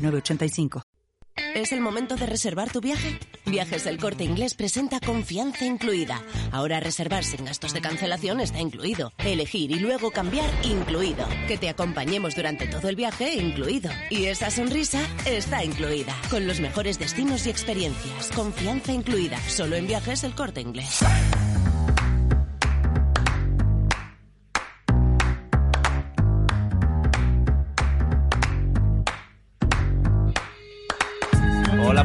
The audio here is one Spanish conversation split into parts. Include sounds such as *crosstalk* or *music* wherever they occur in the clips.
906985. ¿Es el momento de reservar tu viaje? Viajes El Corte Inglés presenta confianza incluida. Ahora reservar sin gastos de cancelación está incluido. Elegir y luego cambiar incluido. Que te acompañemos durante todo el viaje incluido. Y esa sonrisa está incluida. Con los mejores destinos y experiencias. Confianza incluida. Solo en Viajes El Corte Inglés.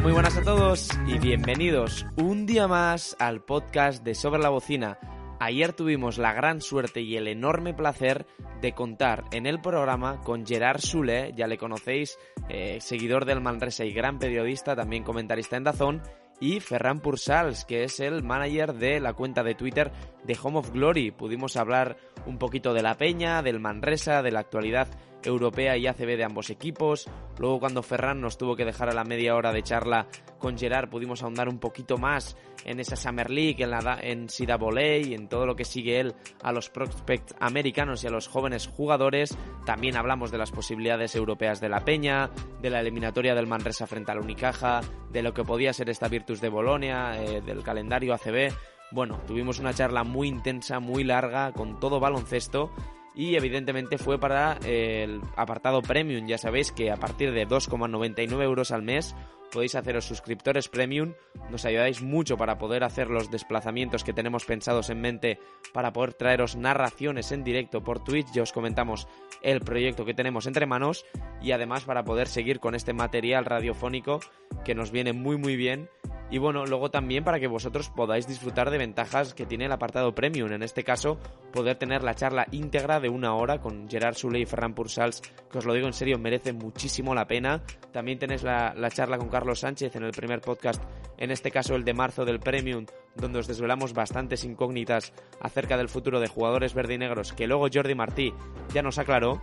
Muy buenas a todos y bienvenidos un día más al podcast de Sobre la Bocina. Ayer tuvimos la gran suerte y el enorme placer de contar en el programa con Gerard Sule, ya le conocéis, eh, seguidor del Manresa y gran periodista, también comentarista en Dazón, y Ferran Pursals, que es el manager de la cuenta de Twitter de Home of Glory. Pudimos hablar un poquito de la Peña, del Manresa, de la actualidad europea y ACB de ambos equipos. Luego cuando Ferran nos tuvo que dejar a la media hora de charla con Gerard pudimos ahondar un poquito más en esa Summer League, en, la, en Sida Volley, en todo lo que sigue él a los prospects americanos y a los jóvenes jugadores. También hablamos de las posibilidades europeas de la Peña, de la eliminatoria del Manresa frente al Unicaja, de lo que podía ser esta Virtus de Bolonia, eh, del calendario ACB. Bueno, tuvimos una charla muy intensa, muy larga, con todo baloncesto y evidentemente fue para el apartado premium. Ya sabéis que a partir de 2,99 euros al mes podéis haceros suscriptores premium, nos ayudáis mucho para poder hacer los desplazamientos que tenemos pensados en mente para poder traeros narraciones en directo por Twitch, ya os comentamos el proyecto que tenemos entre manos y además para poder seguir con este material radiofónico que nos viene muy muy bien y bueno, luego también para que vosotros podáis disfrutar de ventajas que tiene el apartado premium. En este caso, poder tener la charla íntegra de una hora con Gerard Sule y Ferran Pursals, que os lo digo en serio, merece muchísimo la pena. También tenéis la, la charla con Carlos Sánchez en el primer podcast, en este caso el de marzo del premium, donde os desvelamos bastantes incógnitas acerca del futuro de jugadores verdinegros que luego Jordi Martí ya nos aclaró.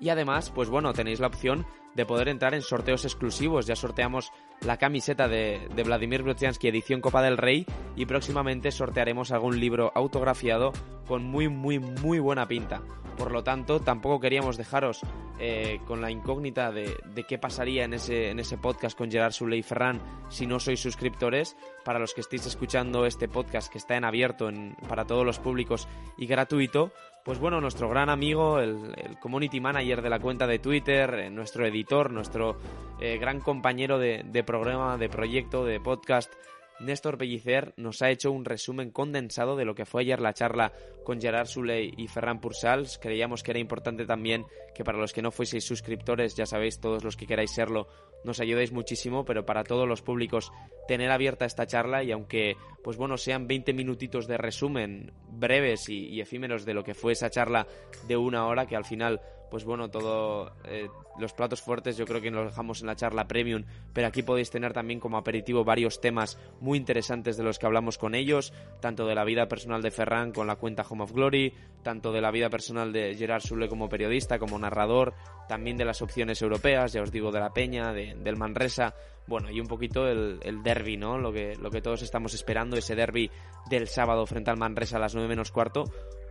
Y además, pues bueno, tenéis la opción de poder entrar en sorteos exclusivos. Ya sorteamos la camiseta de, de Vladimir Brutiansky edición Copa del Rey y próximamente sortearemos algún libro autografiado con muy muy muy buena pinta. Por lo tanto, tampoco queríamos dejaros eh, con la incógnita de, de, qué pasaría en ese, en ese podcast con Gerard Sule y Ferran si no sois suscriptores. Para los que estéis escuchando este podcast que está en abierto en, para todos los públicos y gratuito, pues bueno, nuestro gran amigo, el, el community manager de la cuenta de Twitter, eh, nuestro editor, nuestro eh, gran compañero de, de programa, de proyecto, de podcast, Néstor Pellicer nos ha hecho un resumen condensado de lo que fue ayer la charla con Gerard Suley y Ferran Pursals. Creíamos que era importante también que para los que no fueseis suscriptores, ya sabéis, todos los que queráis serlo, nos ayudéis muchísimo, pero para todos los públicos tener abierta esta charla y aunque, pues bueno, sean 20 minutitos de resumen breves y, y efímeros de lo que fue esa charla de una hora, que al final pues bueno, todo eh, los platos fuertes yo creo que los dejamos en la charla premium, pero aquí podéis tener también como aperitivo varios temas muy interesantes de los que hablamos con ellos, tanto de la vida personal de Ferran con la cuenta Home of Glory, tanto de la vida personal de Gerard Sule como periodista, como narrador, también de las opciones europeas, ya os digo, de la Peña, de, del Manresa, bueno, y un poquito el, el derby, ¿no? Lo que, lo que todos estamos esperando, ese derby del sábado frente al Manresa a las 9 menos cuarto,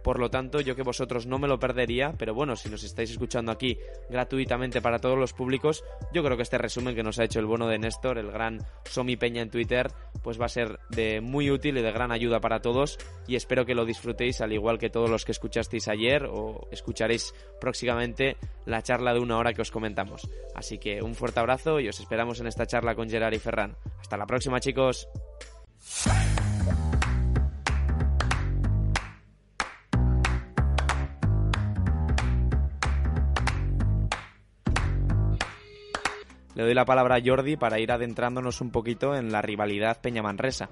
por lo tanto, yo que vosotros no me lo perdería, pero bueno, si nos estáis escuchando aquí gratuitamente para todos los públicos, yo creo que este resumen que nos ha hecho el bono de Néstor, el gran Somi Peña en Twitter, pues va a ser de muy útil y de gran ayuda para todos y espero que lo disfrutéis al igual que todos los que escuchasteis ayer o escucharéis próximamente la charla de una hora que os comentamos. Así que un fuerte abrazo y os esperamos en esta charla con Gerard y Ferran. Hasta la próxima chicos. Le doy la palabra a Jordi para ir adentrándonos un poquito en la rivalidad Peña-Manresa.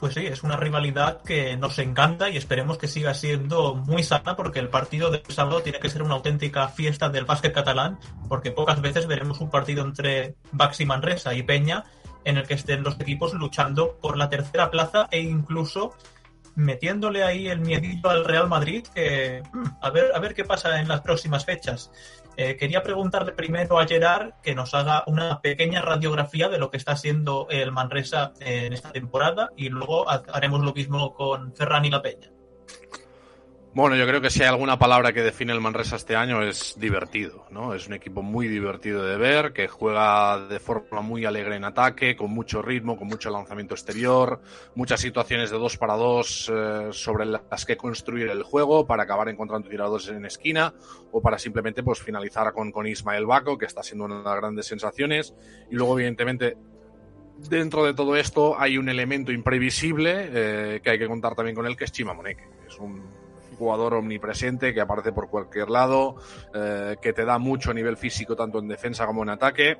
pues sí, es una rivalidad que nos encanta y esperemos que siga siendo muy sana porque el partido del sábado tiene que ser una auténtica fiesta del básquet catalán porque pocas veces veremos un partido entre Baxi Manresa y Peña en el que estén los equipos luchando por la tercera plaza e incluso metiéndole ahí el miedito al Real Madrid, que mm, a ver, a ver qué pasa en las próximas fechas. Eh, quería preguntarle primero a Gerard que nos haga una pequeña radiografía de lo que está haciendo el Manresa en esta temporada y luego haremos lo mismo con Ferran y La Peña. Bueno, yo creo que si hay alguna palabra que define el Manresa este año es divertido, ¿no? Es un equipo muy divertido de ver, que juega de forma muy alegre en ataque, con mucho ritmo, con mucho lanzamiento exterior, muchas situaciones de dos para dos eh, sobre las que construir el juego para acabar encontrando tiradores en esquina o para simplemente pues finalizar con, con Ismael Baco, que está siendo una de las grandes sensaciones. Y luego, evidentemente, dentro de todo esto hay un elemento imprevisible eh, que hay que contar también con él, que es Chima Moneke. Es un jugador omnipresente que aparece por cualquier lado, eh, que te da mucho nivel físico tanto en defensa como en ataque.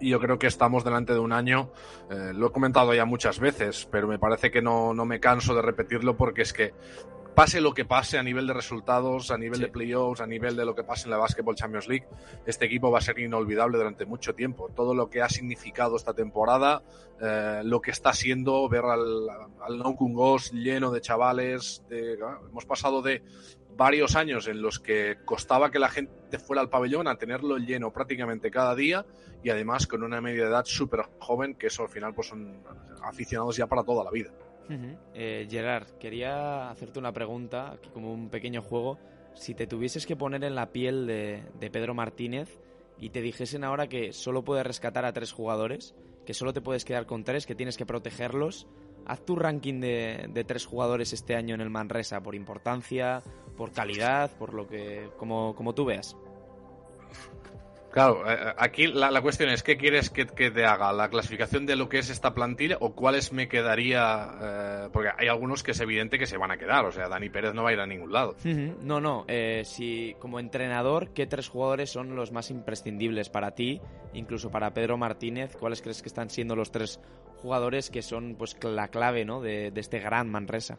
Y yo creo que estamos delante de un año, eh, lo he comentado ya muchas veces, pero me parece que no, no me canso de repetirlo porque es que pase lo que pase a nivel de resultados, a nivel de playoffs, a nivel de lo que pase en la Basketball Champions League, este equipo va a ser inolvidable durante mucho tiempo. Todo lo que ha significado esta temporada, eh, lo que está siendo ver al, al Ghost lleno de chavales, hemos pasado de varios años en los que costaba que la gente fuera al pabellón a tenerlo lleno prácticamente cada día y además con una media de edad súper joven, que eso al final pues son aficionados ya para toda la vida. Eh, Gerard, quería hacerte una pregunta, como un pequeño juego. Si te tuvieses que poner en la piel de, Pedro Martínez y te dijesen ahora que solo puedes rescatar a tres jugadores, que solo te puedes quedar con tres, que tienes que protegerlos, haz tu ranking de, tres jugadores este año en el Manresa, por importancia, por calidad, por lo que, como tú veas. Claro, eh, eh, aquí la, cuestión es, ¿qué quieres que, te haga? ¿La clasificación de lo que es esta plantilla o cuáles me quedaría? Eh, porque hay algunos que es evidente que se van a quedar, o sea, Dani Pérez no va a ir a ningún lado. No, no, si como entrenador, ¿qué tres jugadores son los más imprescindibles para ti, incluso para Pedro Martínez? ¿Cuáles crees que están siendo los tres jugadores que son pues la clave ¿no? de, de este gran Manresa?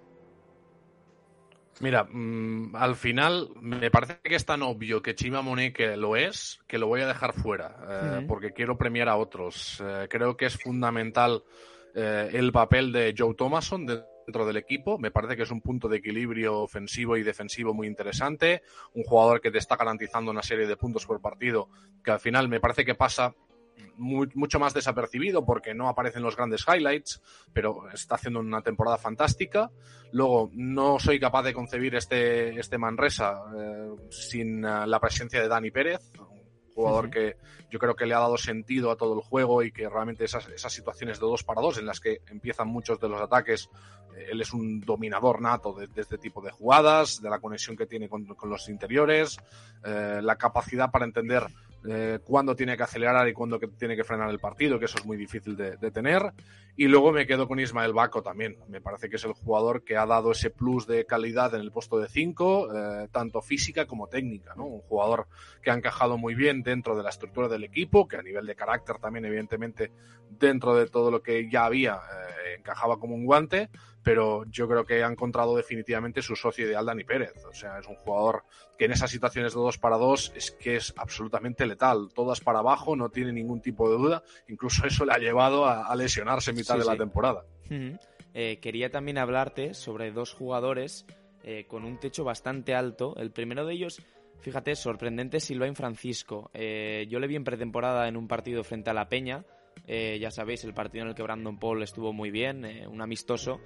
Mira, mm, al final me parece que es tan obvio que Chima que lo es, que lo voy a dejar fuera, eh, porque quiero premiar a otros. Eh, creo que es fundamental eh, el papel de Joe Thomason dentro del equipo. Me parece que es un punto de equilibrio ofensivo y defensivo muy interesante. Un jugador que te está garantizando una serie de puntos por partido, que al final me parece que pasa mucho más desapercibido porque no aparecen los grandes highlights, pero está haciendo una temporada fantástica. Luego, no soy capaz de concebir este, este Manresa eh, sin eh, la presencia de Dani Pérez, jugador que yo creo que le ha dado sentido a todo el juego y que realmente esas, esas situaciones de dos para dos en las que empiezan muchos de los ataques, eh, él es un dominador nato de, este tipo de jugadas, de la conexión que tiene con, los interiores, la capacidad para entender eh, cuándo tiene que acelerar y cuándo tiene que frenar el partido, que eso es muy difícil de, tener. Y luego me quedo con Ismael Baco también. Me parece que es el jugador que ha dado ese plus de calidad en el puesto de 5, eh, tanto física como técnica. ¿no? Un jugador que ha encajado muy bien dentro de la estructura del equipo, que a nivel de carácter también, evidentemente, dentro de todo lo que ya había, eh, encajaba como un guante pero yo creo que ha encontrado definitivamente su socio ideal Dani Pérez. O sea, es un jugador que en esas situaciones de dos para dos es que es absolutamente letal. Todas para abajo, no tiene ningún tipo de duda. Incluso eso le ha llevado a, lesionarse en mitad de la temporada. Eh, quería también hablarte sobre dos jugadores eh, con un techo bastante alto. El primero de ellos, fíjate, sorprendente Silvain Francisco. Eh, yo le vi en pretemporada en un partido frente a La Peña. ya sabéis, el partido en el que Brandon Paul estuvo muy bien, un amistoso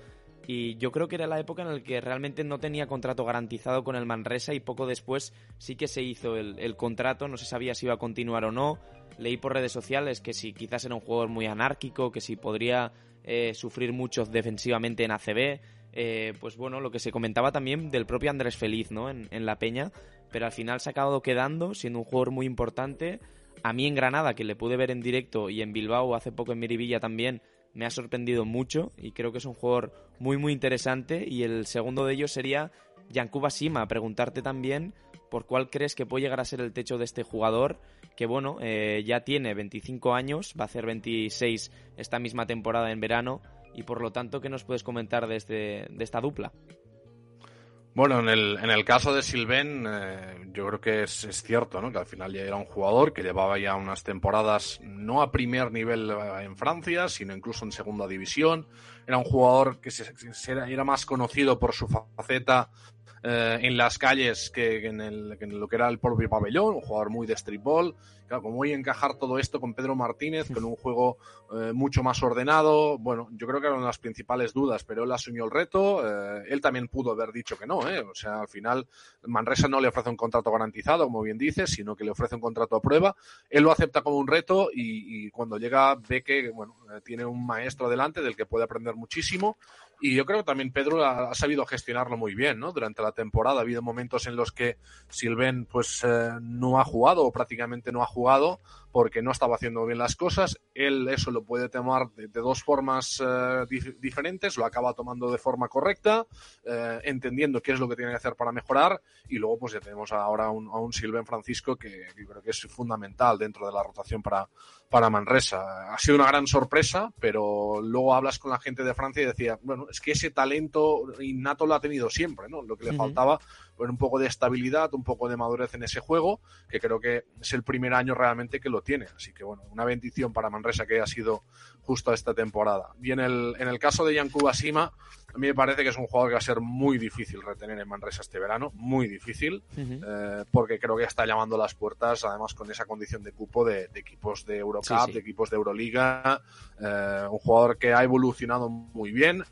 y yo creo que era la época en la que realmente no tenía contrato garantizado con el Manresa y poco después sí que se hizo el, contrato, no se sabía si iba a continuar o no. Leí por redes sociales que si quizás era un jugador muy anárquico, que si podría eh, sufrir mucho defensivamente en ACB. Eh, pues bueno, lo que se comentaba también del propio Andrés Feliz, ¿no? En, en, La Peña, pero al final se ha acabado quedando, siendo un jugador muy importante. A mí en Granada, que le pude ver en directo, y en Bilbao hace poco en Miribilla también, me ha sorprendido mucho y creo que es un jugador muy muy interesante y el segundo de ellos sería Yankuba Sima, preguntarte también por cuál crees que puede llegar a ser el techo de este jugador que bueno, eh, ya tiene 25 años, va a hacer 26 esta misma temporada en verano y por lo tanto, ¿qué nos puedes comentar de, este, de esta dupla? Bueno, en el, en el caso de Silven, eh, yo creo que es, es, cierto, ¿no? Que al final ya era un jugador que llevaba ya unas temporadas no a primer nivel eh, en Francia, sino incluso en segunda división. Era un jugador que se, era, era, más conocido por su faceta eh, en las calles que, en, el, que en, lo que era el propio pabellón, un jugador muy de streetball. Claro, como voy encajar todo esto con Pedro Martínez, con un juego eh, mucho más ordenado, bueno, yo creo que eran las principales dudas, pero él asumió el reto. Eh, él también pudo haber dicho que no, ¿eh? O sea, al final Manresa no le ofrece un contrato garantizado, como bien dices, sino que le ofrece un contrato a prueba. Él lo acepta como un reto y, y cuando llega ve que, bueno, tiene un maestro delante del que puede aprender muchísimo y yo creo que también Pedro ha, sabido gestionarlo muy bien, ¿no? Durante la temporada ha habido momentos en los que Silven pues eh, no ha jugado o prácticamente no ha jugado porque no estaba haciendo bien las cosas. Él eso lo puede tomar de, dos formas eh, dif diferentes, lo acaba tomando de forma correcta, eh, entendiendo qué es lo que tiene que hacer para mejorar y luego pues ya tenemos ahora un, a un Silven Francisco que, que, creo que es fundamental dentro de la rotación para, para Manresa. Ha sido una gran sorpresa, pero luego hablas con la gente de Francia y decía, bueno, es que ese talento innato lo ha tenido siempre, ¿no? Lo que le uh -huh. faltaba pues un poco de estabilidad, un poco de madurez en ese juego, que creo que es el primer año realmente que lo tiene. Así que bueno, una bendición para Manresa que haya sido justo esta temporada. Y en el, en el caso de Yankuba Sima, a mí me parece que es un jugador que va a ser muy difícil retener en Manresa este verano, muy difícil, uh -huh. eh, porque creo que está llamando las puertas, además con esa condición de cupo de, de equipos de Eurocup, sí, sí. de equipos de Euroliga, eh, un jugador que ha evolucionado muy bien.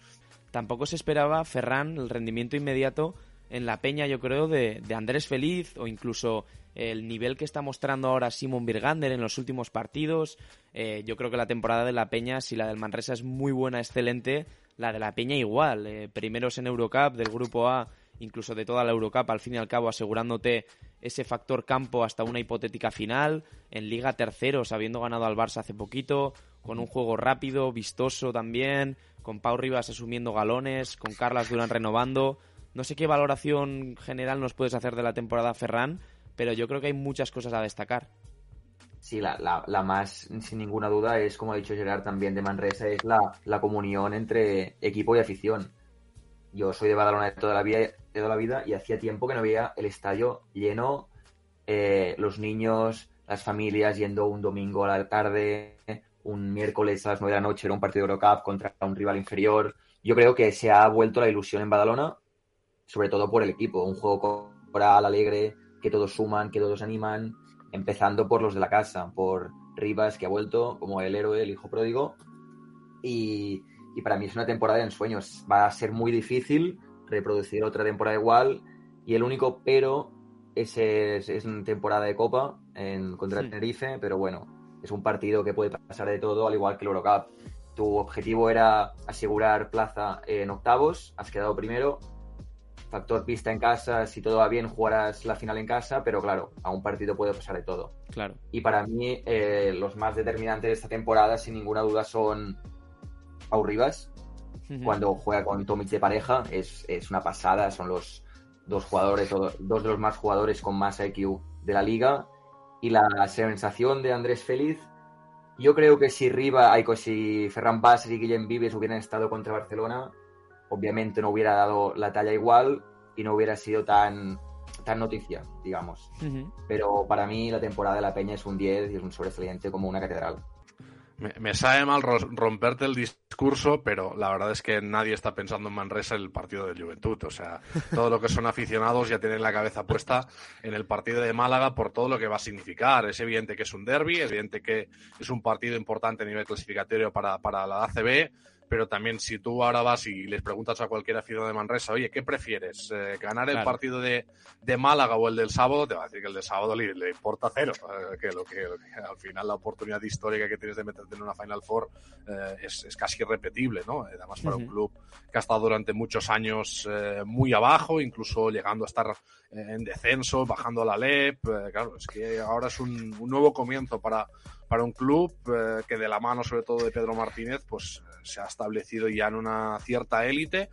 Tampoco se esperaba, Ferran, el rendimiento inmediato en la peña, yo creo, de, Andrés Feliz o incluso el nivel que está mostrando ahora Simon Birgander en los últimos partidos. Eh, yo creo que la temporada de la peña, si la del Manresa es muy buena, excelente, la de la peña igual. Eh, primeros en Eurocup del grupo A, incluso de toda la Eurocup, al fin y al cabo asegurándote ese factor campo hasta una hipotética final. En Liga terceros, habiendo ganado al Barça hace poquito, con un juego rápido, vistoso también, con Pau Rivas asumiendo galones, con Carlas Durán renovando no sé qué valoración general nos puedes hacer de la temporada Ferran, pero yo creo que hay muchas cosas a destacar. Sí, la, la, la, más, sin ninguna duda, es, como ha dicho Gerard también de Manresa, es la, la, comunión entre equipo y afición. Yo soy de Badalona de toda la vida, toda la vida y hacía tiempo que no veía el estadio lleno, eh, los niños, las familias yendo un domingo a la tarde, un miércoles a las nueve de la noche era un partido de Eurocup contra un rival inferior. Yo creo que se ha vuelto la ilusión en Badalona sobre todo por el equipo. Un juego coral, alegre, que todos suman, que todos animan, empezando por los de la casa, por Rivas, que ha vuelto como el héroe, el hijo pródigo. Y, y para mí es una temporada de ensueños. Va a ser muy difícil reproducir otra temporada igual. Y el único pero es, es, es una temporada de Copa en, contra sí. Tenerife, pero bueno, es un partido que puede pasar de todo, al igual que el Eurocup. Tu objetivo era asegurar plaza en octavos, has quedado primero, factor pista en casa, si todo va bien, jugarás la final en casa, pero claro, a un partido puede pasar de todo. Claro. Y para mí, eh, los más determinantes de esta temporada, sin ninguna duda, son Pau Rivas. Uh -huh. Cuando juega con Tomic de pareja, es, es, una pasada. Son los dos jugadores, dos de los más jugadores con más IQ de la liga. Y la sensación de Andrés Feliz, yo creo que si Riva, si Ferran Bassi y Guillem Vives hubieran estado contra Barcelona, obviamente no hubiera dado la talla igual y no hubiera sido tan, tan noticia, digamos. Uh -huh. Pero para mí la temporada de la Peña es un 10 y es un sobresaliente como una catedral. Me, me, sabe mal romperte el discurso, pero la verdad es que nadie está pensando en Manresa en el partido de Juventud. O sea, todo lo que son aficionados ya tienen la cabeza puesta en el partido de Málaga por todo lo que va a significar. Es evidente que es un derby, es evidente que es un partido importante a nivel clasificatorio para, para la ACB pero también si tú ahora vas y les preguntas a cualquier aficionado de Manresa, oye, ¿qué prefieres? Eh, ¿Ganar claro. el partido de, de, Málaga o el del sábado? Te va a decir que el del sábado le, le importa cero, eh, que, lo que, lo que, al final la oportunidad histórica que tienes de meterte en una Final Four eh, es, es, casi irrepetible, ¿no? Además para uh -huh. un club que ha estado durante muchos años eh, muy abajo, incluso llegando a estar eh, en descenso, bajando a la LEP, claro, es que ahora es un, un nuevo comienzo para, para un club eh, que de la mano sobre todo de Pedro Martínez pues se ha establecido ya en una cierta élite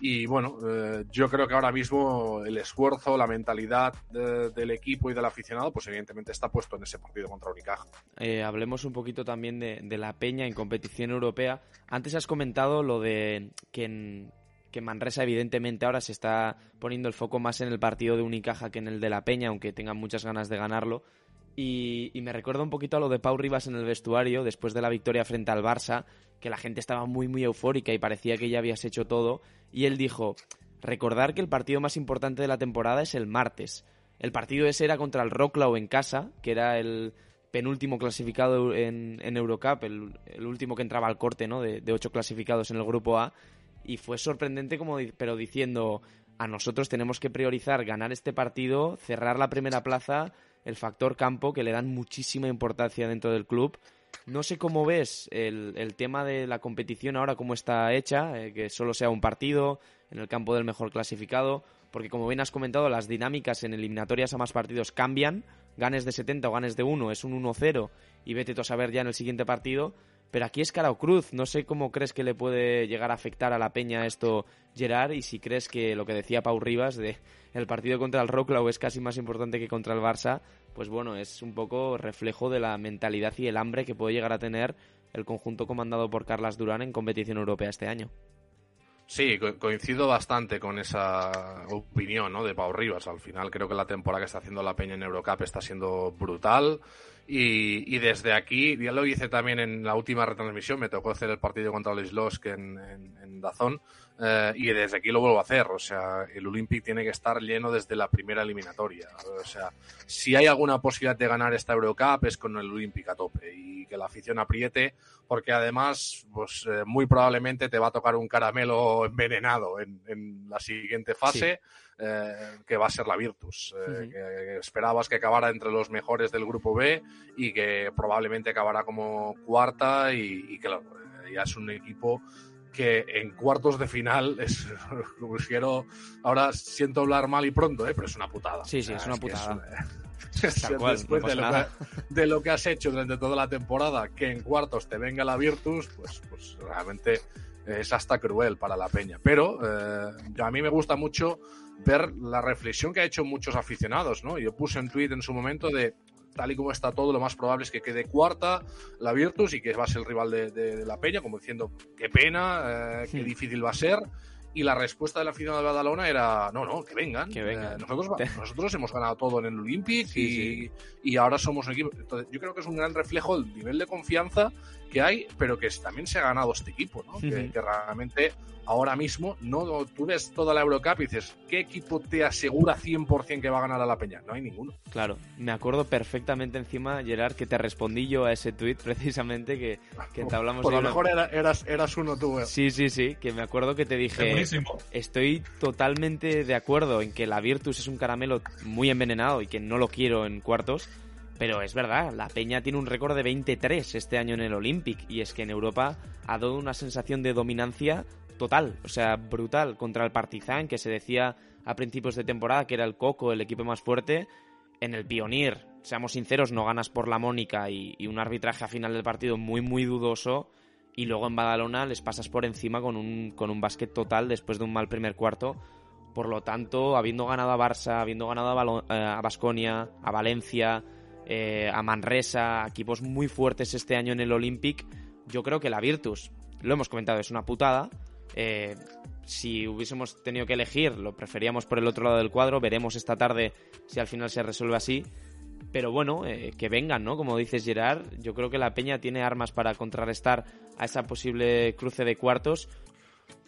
Y bueno, eh, yo creo que ahora mismo el esfuerzo, la mentalidad del equipo y del aficionado, pues evidentemente está puesto en ese partido contra Unicaja. Eh, hablemos un poquito también de, la Peña en competición europea. Antes has comentado lo de que en, que Manresa evidentemente ahora se está poniendo el foco más en el partido de Unicaja que en el de la Peña, aunque tengan muchas ganas de ganarlo. Y, me recuerda un poquito a lo de Pau Rivas en el vestuario después de la victoria frente al Barça, que la gente estaba muy muy eufórica y parecía que ya habías hecho todo. Y él dijo, recordar que el partido más importante de la temporada es el martes. El partido ese era contra el Rocklau en casa, que era el penúltimo clasificado en, Eurocup, el, último que entraba al corte ¿no? de, de ocho clasificados en el grupo A y fue sorprendente como pero diciendo a nosotros tenemos que priorizar ganar este partido, cerrar la primera plaza, el factor campo que le dan muchísima importancia dentro del club. No sé cómo ves el, el tema de la competición ahora, cómo está hecha, eh, que solo sea un partido en el campo del mejor clasificado, porque como bien has comentado, las dinámicas en eliminatorias a más partidos cambian, ganes de 70 o ganes de 1 es un 1-0 y vete tú a saber ya en el siguiente partido, pero aquí es cara cruz. No sé cómo crees que le puede llegar a afectar a la peña esto, Gerard, y si crees que lo que decía Pau Rivas de el partido contra el Rocklau es casi más importante que contra el Barça, pues bueno, es un poco reflejo de la mentalidad y el hambre que puede llegar a tener el conjunto comandado por Carlas Durán en competición europea este año. Sí, coincido bastante con esa opinión ¿no? de Pau Rivas. Al final creo que la temporada que está haciendo la Peña en Eurocup está siendo brutal. Y, desde aquí, ya lo hice también en la última retransmisión, me tocó hacer el partido contra el Islosk en, en, Dazón, eh, y desde aquí lo vuelvo a hacer. O sea, el Olympic tiene que estar lleno desde la primera eliminatoria. O sea, si hay alguna posibilidad de ganar esta Eurocup es con el Olympic a tope y que la afición apriete, porque además, pues eh, muy probablemente te va a tocar un caramelo envenenado en, la siguiente fase. Eh, que va a ser la Virtus. Eh, que, esperabas que acabara entre los mejores del grupo B y que probablemente acabará como cuarta y, que ya es un equipo que en cuartos de final *laughs* es quiero ahora siento hablar mal y pronto ¿eh? pero es una putada sí sí es una putada *laughs* después de, lo que, de, lo que, has hecho durante toda la temporada que en cuartos te venga la Virtus pues pues realmente es hasta cruel para la peña pero a mí me gusta mucho ver la reflexión que ha hecho muchos aficionados, ¿no? Yo puse un tweet en su momento de tal y como está todo, lo más probable es que quede cuarta la Virtus y que va a ser el rival de, la Peña, como diciendo, qué pena, eh, qué difícil va a ser. Y la respuesta de la afición de Badalona era, no, no, que vengan. Que vengan. Eh, nosotros, *laughs* nosotros hemos ganado todo en el Olympic y, y, ahora somos un equipo. Entonces, yo creo que es un gran reflejo del nivel de confianza que hay, pero que también se ha ganado este equipo, ¿no? que, que, realmente ahora mismo no tú ves toda la Eurocup y dices, ¿qué equipo te asegura 100% que va a ganar a la Peña? No hay ninguno. Claro, me acuerdo perfectamente encima, Gerard, que te respondí yo a ese tweet *laughs* precisamente que, que te hablamos Por lo mejor eras, eras uno tú. Eh. Sí, sí, sí, que me acuerdo que te dije, estoy totalmente de acuerdo en que la Virtus es un caramelo muy envenenado y que no lo quiero en cuartos, pero es verdad, la Peña tiene un récord de 23 este año en el Olympic y es que en Europa ha dado una sensación de dominancia total, o sea, brutal contra el Partizan, que se decía a principios de temporada que era el Coco, el equipo más fuerte. En el Pionir, seamos sinceros, no ganas por la Mónica y, un arbitraje a final del partido muy, muy dudoso. Y luego en Badalona les pasas por encima con un, con un básquet total después de un mal primer cuarto. Por lo tanto, habiendo ganado a Barça, habiendo ganado a Basconia, eh, a Valencia, eh, a Manresa, equipos muy fuertes este año en el Olympic, yo creo que la Virtus, lo hemos comentado, es una putada, eh, si hubiésemos tenido que elegir, lo preferíamos por el otro lado del cuadro. Veremos esta tarde si al final se resuelve así. Pero bueno, eh, que vengan, ¿no? Como dices Gerard, yo creo que la Peña tiene armas para contrarrestar a esa posible cruce de cuartos.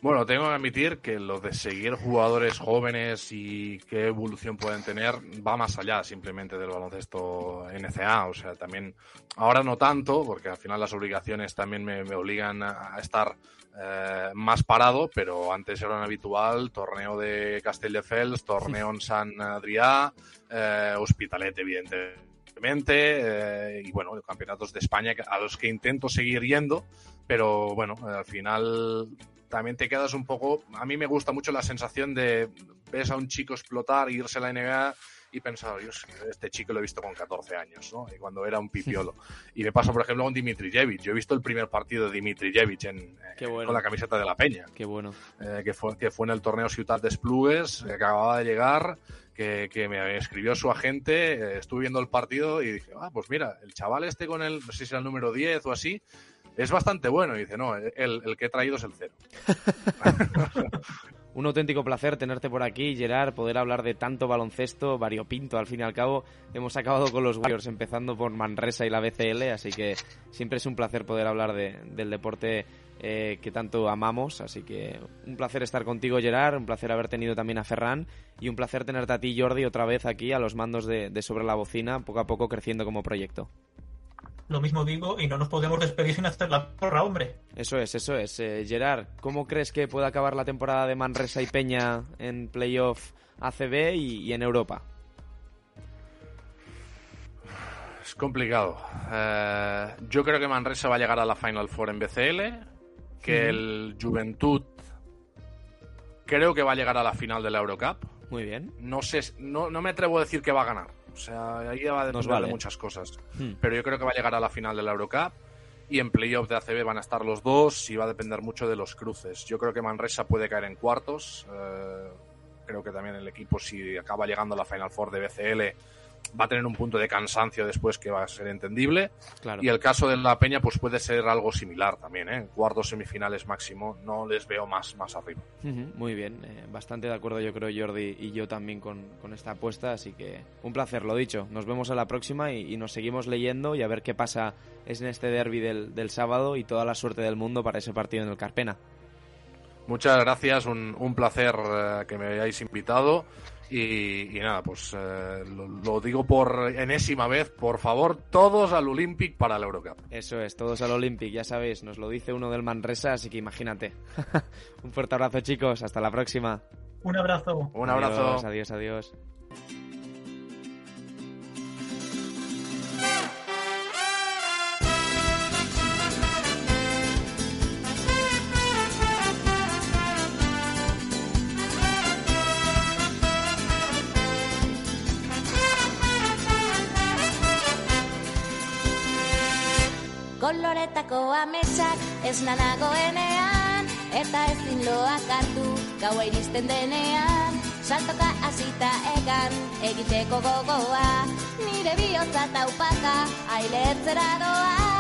Bueno, tengo que admitir que lo de seguir jugadores jóvenes y qué evolución pueden tener va más allá simplemente del baloncesto NCA. O sea, también ahora no tanto, porque al final las obligaciones también me, obligan a estar eh, más parado, pero antes era un habitual torneo de Castelldefels, torneo en San Adrià, eh, Hospitalet, evidentemente, eh, y bueno, campeonatos de España a los que intento seguir yendo, pero bueno, al final también te quedas un poco. A mí me gusta mucho la sensación de ves a un chico explotar, irse a la NBA y pensar, Dios, este chico lo he visto con 14 años, ¿no? Y cuando era un pipiolo. *laughs* y me pasa, por ejemplo, con Dimitri Jevic. Yo he visto el primer partido de Dimitri Jevic en, eh, con la camiseta de la Peña. Qué bueno. Eh, que, fue, que fue en el torneo Ciudad de Esplugues, que acababa de llegar. Que, que, me escribió su agente, eh, estuve viendo el partido y dije, ah, pues mira, el chaval este con el, no sé si es el número 10 o así, es bastante bueno. Y dice, no, el, que he traído es el cero. *laughs* Un auténtico placer tenerte por aquí, Gerard, poder hablar de tanto baloncesto variopinto. Al fin y al cabo, hemos acabado con los Warriors, empezando por Manresa y la BCL, así que siempre es un placer poder hablar de, del deporte eh, que tanto amamos. Así que un placer estar contigo, Gerard, un placer haber tenido también a Ferran y un placer tenerte a ti, Jordi, otra vez aquí a los mandos de Sobre la Bocina, poco a poco creciendo como proyecto. Lo mismo digo, y no nos podemos despedir sin hacer la porra, hombre. Eso es, eso es. Eh, Gerard, ¿cómo crees que puede acabar la temporada de Manresa y Peña en playoff ACB y, en Europa? Es complicado. Eh, yo creo que Manresa va a llegar a la Final Four en BCL, que el Juventud creo que va a llegar a la final de la Eurocup. Muy bien. No sé, no, no me atrevo a decir que va a ganar o sea, ahí va a depender de muchas cosas. Hmm. Pero yo creo que va a llegar a la final de la Eurocup y en playoff de ACB van a estar los dos y va a depender mucho de los cruces. Yo creo que Manresa puede caer en cuartos. Eh, creo que también el equipo, si acaba llegando a la Final Four de BCL, va a tener un punto de cansancio después que va a ser entendible. Y el caso de la Peña, pues puede ser algo similar también, ¿eh? Cuartos semifinales máximo, no les veo más, más arriba. muy bien, eh, bastante de acuerdo yo creo Jordi y yo también con, esta apuesta, así que un placer, lo dicho. Nos vemos a la próxima y, nos seguimos leyendo y a ver qué pasa en este derby del, sábado y toda la suerte del mundo para ese partido en el Carpena. Muchas gracias, un, un placer eh, que me hayáis invitado y, nada, pues eh, lo, digo por enésima vez, por favor, todos al Olympic para el Eurocup. Eso es, todos al Olympic, ya sabéis, nos lo dice uno del Manresa, así que imagínate. *laughs* Un fuerte abrazo chicos, hasta la próxima. Un abrazo. Un abrazo. adiós. adiós. koloretako ametsak ez nanagoenean eta ezin loak hartu gaua iristen denean. Saltoka azita egan egiteko gogoa nire bihotza taupaka ailetzera doa.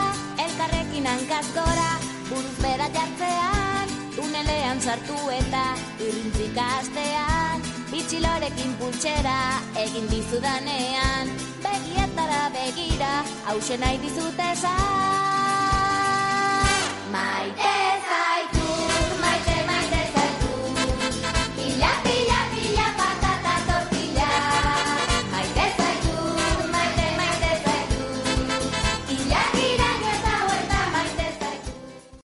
Elkarrekin hankazkora buruz bera jartzean tunelean sartu eta irrintzik astean. Bitxilorekin pultsera egin dizudanean begietara begira hausen nahi dizutezan My day.